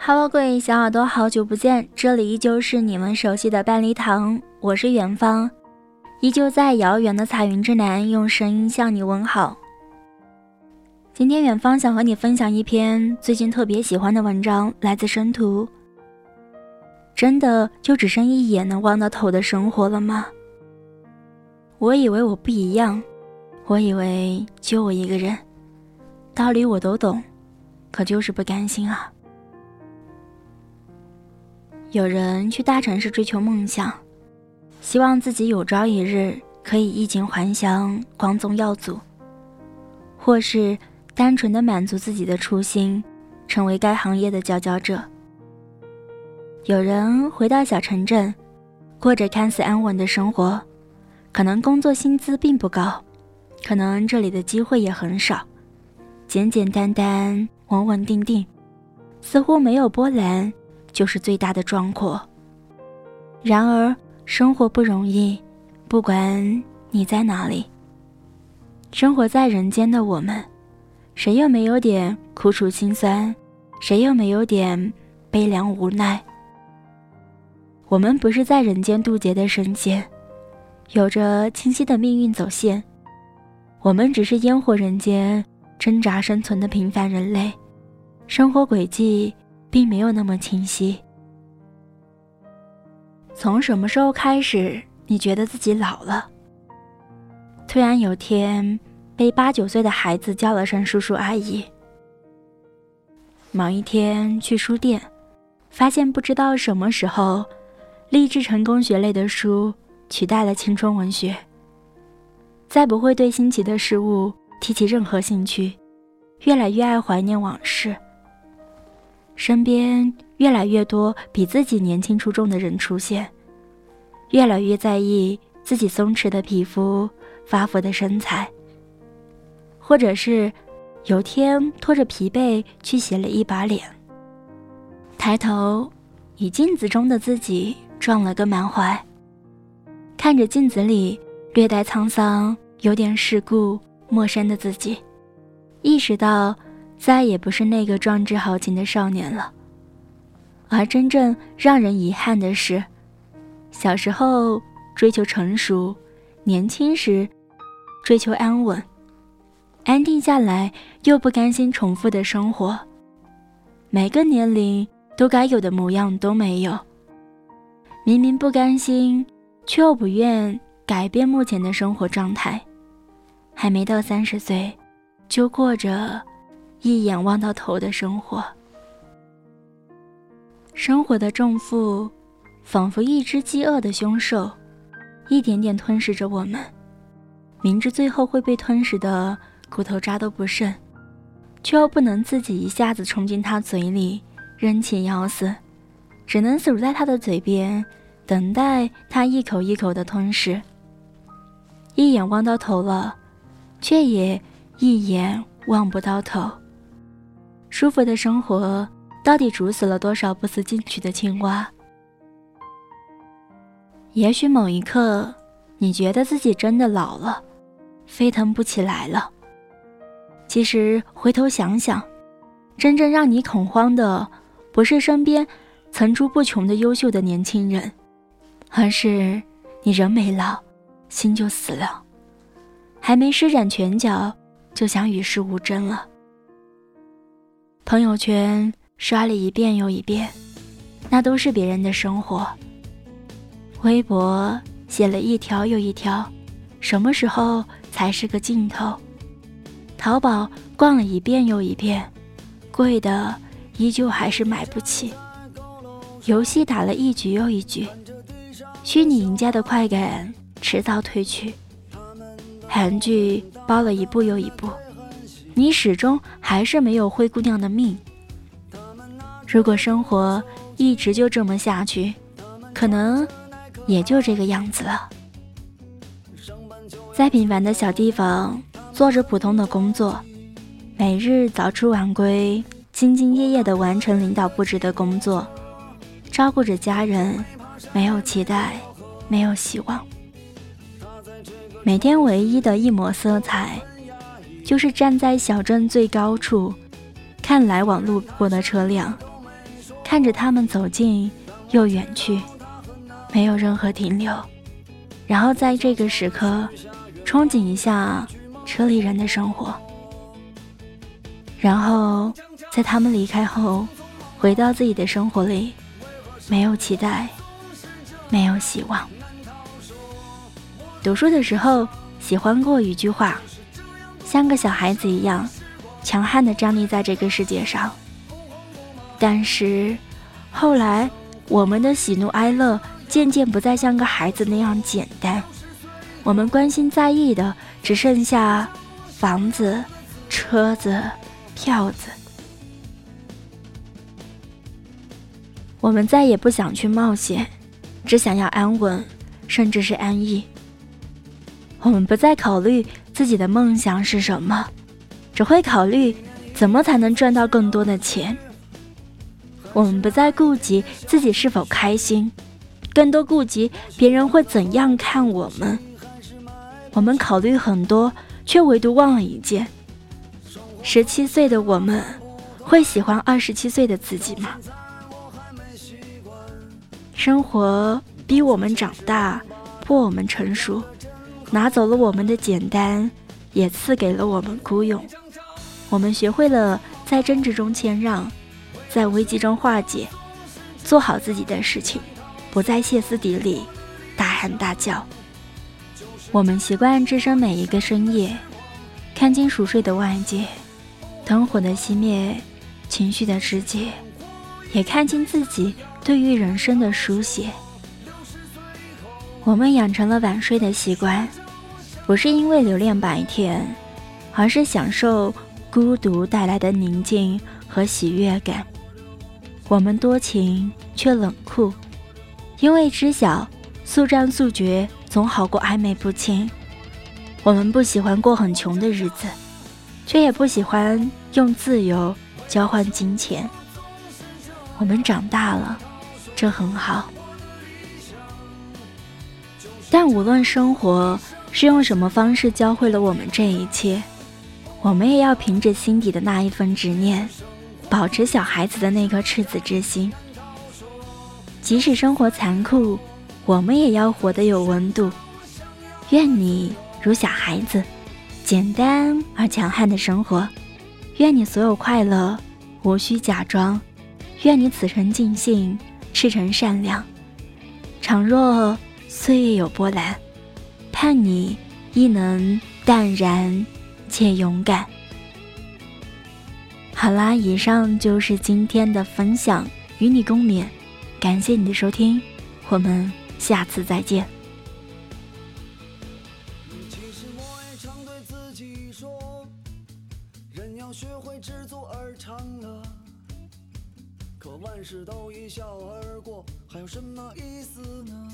Hello，各位小耳朵，好久不见，这里依旧是你们熟悉的半梨堂，我是远方，依旧在遥远的彩云之南，用声音向你问好。今天远方想和你分享一篇最近特别喜欢的文章，来自生图。真的就只剩一眼能望到头的生活了吗？我以为我不一样，我以为就我一个人，道理我都懂，可就是不甘心啊。有人去大城市追求梦想，希望自己有朝一日可以衣锦还乡、光宗耀祖，或是单纯的满足自己的初心，成为该行业的佼佼者。有人回到小城镇，过着看似安稳的生活，可能工作薪资并不高，可能这里的机会也很少，简简单单、稳稳定定，似乎没有波澜就是最大的壮阔。然而，生活不容易，不管你在哪里，生活在人间的我们，谁又没有点苦楚心酸？谁又没有点悲凉无奈？我们不是在人间渡劫的神仙，有着清晰的命运走线。我们只是烟火人间挣扎生存的平凡人类，生活轨迹并没有那么清晰。从什么时候开始，你觉得自己老了？突然有天，被八九岁的孩子叫了声叔叔阿姨。某一天去书店，发现不知道什么时候。励志成功学类的书取代了青春文学，再不会对新奇的事物提起任何兴趣，越来越爱怀念往事。身边越来越多比自己年轻出众的人出现，越来越在意自己松弛的皮肤、发福的身材，或者是有天拖着疲惫去洗了一把脸，抬头，以镜子中的自己。撞了个满怀。看着镜子里略带沧桑、有点世故、陌生的自己，意识到再也不是那个壮志豪情的少年了。而真正让人遗憾的是，小时候追求成熟，年轻时追求安稳，安定下来又不甘心重复的生活，每个年龄都该有的模样都没有。明明不甘心，却又不愿改变目前的生活状态，还没到三十岁，就过着一眼望到头的生活。生活的重负，仿佛一只饥饿的凶兽，一点点吞噬着我们。明知最后会被吞噬的骨头渣都不剩，却又不能自己一下子冲进他嘴里，扔起咬死，只能死在他的嘴边。等待他一口一口的吞噬，一眼望到头了，却也一眼望不到头。舒服的生活到底煮死了多少不思进取的青蛙？也许某一刻，你觉得自己真的老了，飞腾不起来了。其实回头想想，真正让你恐慌的，不是身边层出不穷的优秀的年轻人。而是你人没老，心就死了，还没施展拳脚，就想与世无争了。朋友圈刷了一遍又一遍，那都是别人的生活。微博写了一条又一条，什么时候才是个尽头？淘宝逛了一遍又一遍，贵的依旧还是买不起。游戏打了一局又一局。虚拟赢家的快感迟早褪去，韩剧包了一部又一部，你始终还是没有灰姑娘的命。如果生活一直就这么下去，可能也就这个样子了。在平凡的小地方做着普通的工作，每日早出晚归，兢兢业业地完成领导布置的工作，照顾着家人。没有期待，没有希望。每天唯一的一抹色彩，就是站在小镇最高处，看来往路过的车辆，看着他们走近又远去，没有任何停留。然后在这个时刻，憧憬一下车里人的生活。然后在他们离开后，回到自己的生活里，没有期待，没有希望。读书的时候喜欢过一句话，像个小孩子一样，强悍地站立在这个世界上。但是，后来我们的喜怒哀乐渐渐不再像个孩子那样简单，我们关心在意的只剩下房子、车子、票子。我们再也不想去冒险，只想要安稳，甚至是安逸。我们不再考虑自己的梦想是什么，只会考虑怎么才能赚到更多的钱。我们不再顾及自己是否开心，更多顾及别人会怎样看我们。我们考虑很多，却唯独忘了一件：十七岁的我们会喜欢二十七岁的自己吗？生活逼我们长大，迫我们成熟，拿走了我们的简单，也赐给了我们孤勇。我们学会了在争执中谦让。在危机中化解，做好自己的事情，不再歇斯底里、大喊大叫。我们习惯置身每一个深夜，看清熟睡的外界，灯火的熄灭，情绪的肢解，也看清自己对于人生的书写。我们养成了晚睡的习惯，不是因为留恋白天，而是享受孤独带来的宁静和喜悦感。我们多情却冷酷，因为知晓速战速决总好过暧昧不清。我们不喜欢过很穷的日子，却也不喜欢用自由交换金钱。我们长大了，这很好。但无论生活是用什么方式教会了我们这一切，我们也要凭着心底的那一份执念。保持小孩子的那颗赤子之心，即使生活残酷，我们也要活得有温度。愿你如小孩子，简单而强悍的生活。愿你所有快乐无需假装。愿你此生尽兴，赤诚善良。倘若岁月有波澜，盼你亦能淡然且勇敢。好啦，以上就是今天的分享，与你共勉。感谢你的收听，我们下次再见。其实我也常对自己说，人要学会知足而常乐。可万事都一笑而过，还有什么意思呢？